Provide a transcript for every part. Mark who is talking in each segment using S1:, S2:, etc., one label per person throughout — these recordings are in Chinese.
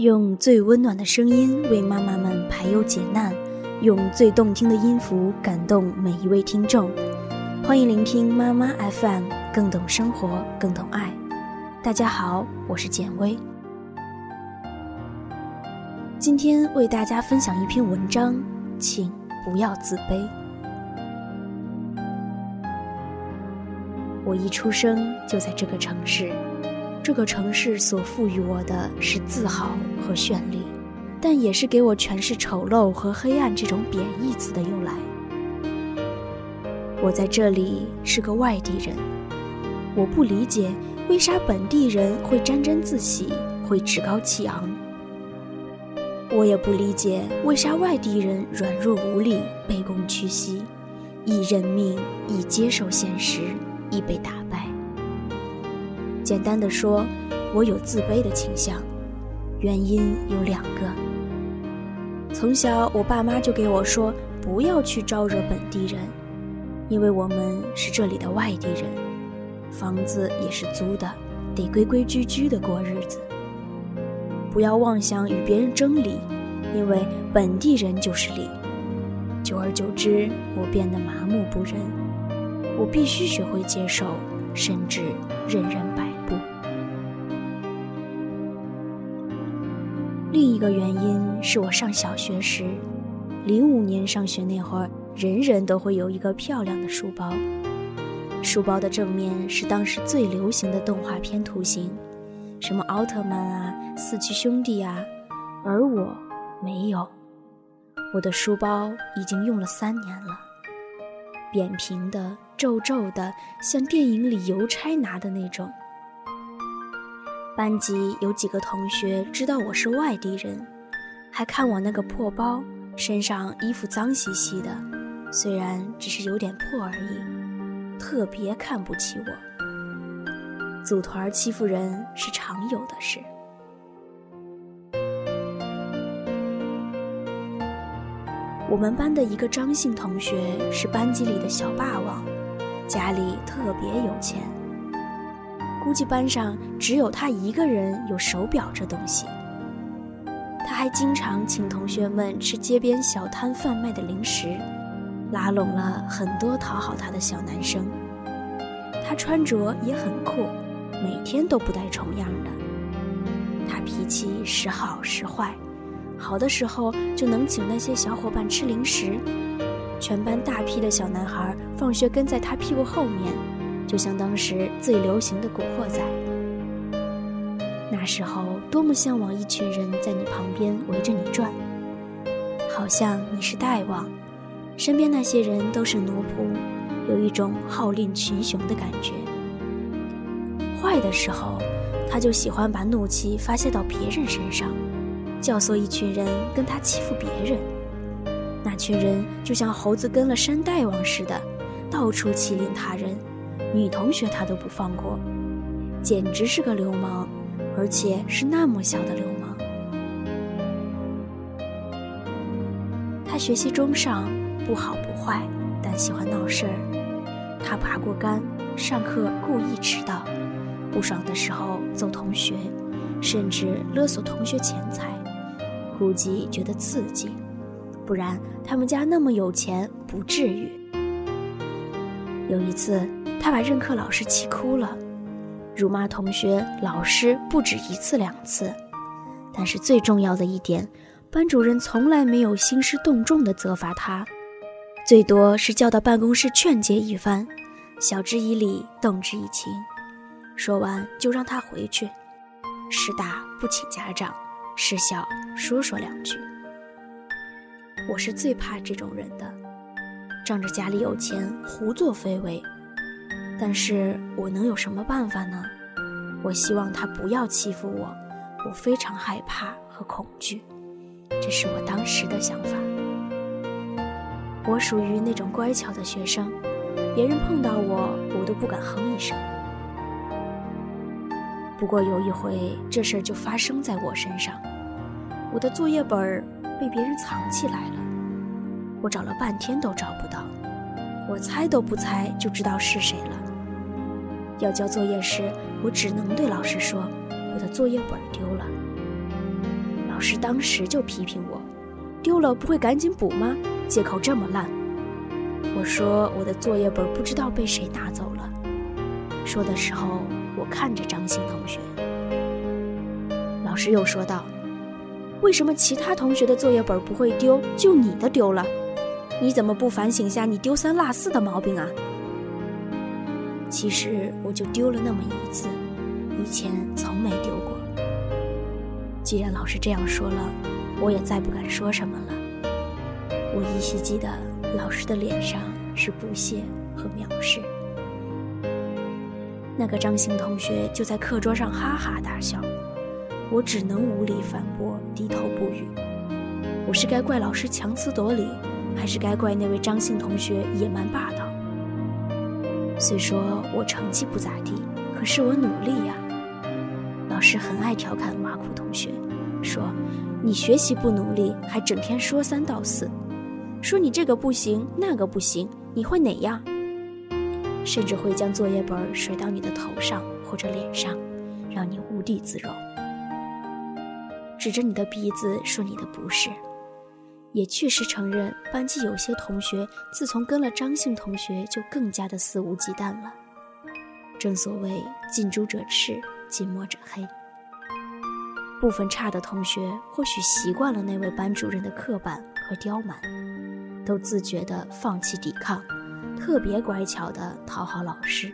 S1: 用最温暖的声音为妈妈们排忧解难，用最动听的音符感动每一位听众。欢迎聆听妈妈 FM，更懂生活，更懂爱。大家好，我是简薇。今天为大家分享一篇文章，请不要自卑。我一出生就在这个城市。这个城市所赋予我的是自豪和绚丽，但也是给我诠释丑陋和黑暗这种贬义词的由来。我在这里是个外地人，我不理解为啥本地人会沾沾自喜，会趾高气昂。我也不理解为啥外地人软弱无力，卑躬屈膝，易认命，易接受现实，易被打败。简单的说，我有自卑的倾向，原因有两个。从小，我爸妈就给我说，不要去招惹本地人，因为我们是这里的外地人，房子也是租的，得规规矩矩的过日子。不要妄想与别人争理，因为本地人就是理。久而久之，我变得麻木不仁，我必须学会接受，甚至任人摆。另一个原因是我上小学时，零五年上学那会儿，人人都会有一个漂亮的书包，书包的正面是当时最流行的动画片图形，什么奥特曼啊、四驱兄弟啊，而我没有，我的书包已经用了三年了，扁平的、皱皱的，像电影里邮差拿的那种。班级有几个同学知道我是外地人，还看我那个破包，身上衣服脏兮兮的，虽然只是有点破而已，特别看不起我。组团欺负人是常有的事。我们班的一个张姓同学是班级里的小霸王，家里特别有钱。估计班上只有他一个人有手表这东西。他还经常请同学们吃街边小摊贩卖的零食，拉拢了很多讨好他的小男生。他穿着也很酷，每天都不带重样的。他脾气时好时坏，好的时候就能请那些小伙伴吃零食，全班大批的小男孩放学跟在他屁股后面。就像当时最流行的《古惑仔》，那时候多么向往一群人在你旁边围着你转，好像你是大王，身边那些人都是奴仆，有一种号令群雄的感觉。坏的时候，他就喜欢把怒气发泄到别人身上，教唆一群人跟他欺负别人，那群人就像猴子跟了山大王似的，到处欺凌他人。女同学他都不放过，简直是个流氓，而且是那么小的流氓。他学习中上，不好不坏，但喜欢闹事儿。他爬过杆，上课故意迟到，不爽的时候揍同学，甚至勒索同学钱财，估计觉得刺激，不然他们家那么有钱，不至于。有一次。他把任课老师气哭了，辱骂同学、老师不止一次两次，但是最重要的一点，班主任从来没有兴师动众的责罚他，最多是叫到办公室劝解一番，晓之以理，动之以情，说完就让他回去，事大不请家长，事小说说两句。我是最怕这种人的，仗着家里有钱胡作非为。但是我能有什么办法呢？我希望他不要欺负我，我非常害怕和恐惧，这是我当时的想法。我属于那种乖巧的学生，别人碰到我，我都不敢哼一声。不过有一回，这事儿就发生在我身上，我的作业本儿被别人藏起来了，我找了半天都找不到，我猜都不猜就知道是谁了。要交作业时，我只能对老师说：“我的作业本丢了。”老师当时就批评我：“丢了不会赶紧补吗？借口这么烂。”我说：“我的作业本不知道被谁拿走了。”说的时候，我看着张欣同学。老师又说道：“为什么其他同学的作业本不会丢，就你的丢了？你怎么不反省下你丢三落四的毛病啊？”其实我就丢了那么一次，以前从没丢过。既然老师这样说了，我也再不敢说什么了。我依稀记得老师的脸上是不屑和藐视。那个张姓同学就在课桌上哈哈大笑，我只能无力反驳，低头不语。我是该怪老师强词夺理，还是该怪那位张姓同学野蛮霸道？虽说我成绩不咋地，可是我努力呀。老师很爱调侃挖苦同学，说：“你学习不努力，还整天说三道四，说你这个不行，那个不行，你会哪样？”甚至会将作业本甩到你的头上或者脸上，让你无地自容，指着你的鼻子说你的不是。也确实承认，班级有些同学自从跟了张姓同学，就更加的肆无忌惮了。正所谓近朱者赤，近墨者黑。部分差的同学或许习惯了那位班主任的刻板和刁蛮，都自觉地放弃抵抗，特别乖巧地讨好老师。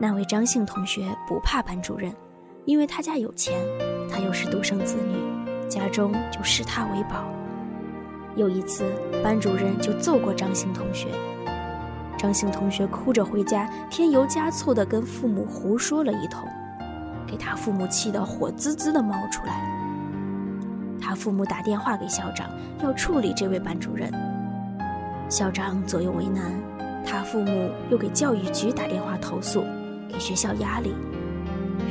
S1: 那位张姓同学不怕班主任。因为他家有钱，他又是独生子女，家中就视他为宝。有一次，班主任就揍过张姓同学，张姓同学哭着回家，添油加醋地跟父母胡说了一通，给他父母气得火滋滋地冒出来。他父母打电话给校长，要处理这位班主任。校长左右为难，他父母又给教育局打电话投诉，给学校压力。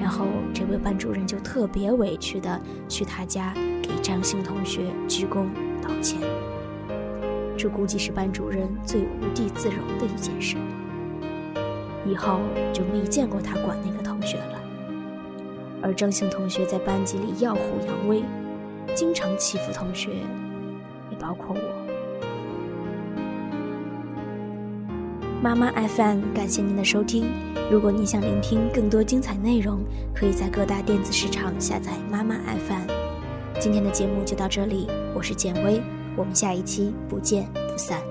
S1: 然后，这位班主任就特别委屈的去他家给张姓同学鞠躬道歉。这估计是班主任最无地自容的一件事。以后就没见过他管那个同学了。而张姓同学在班级里耀虎扬威，经常欺负同学，也包括我。妈妈 FM，感谢您的收听。如果你想聆听更多精彩内容，可以在各大电子市场下载妈妈 FM。今天的节目就到这里，我是简薇，我们下一期不见不散。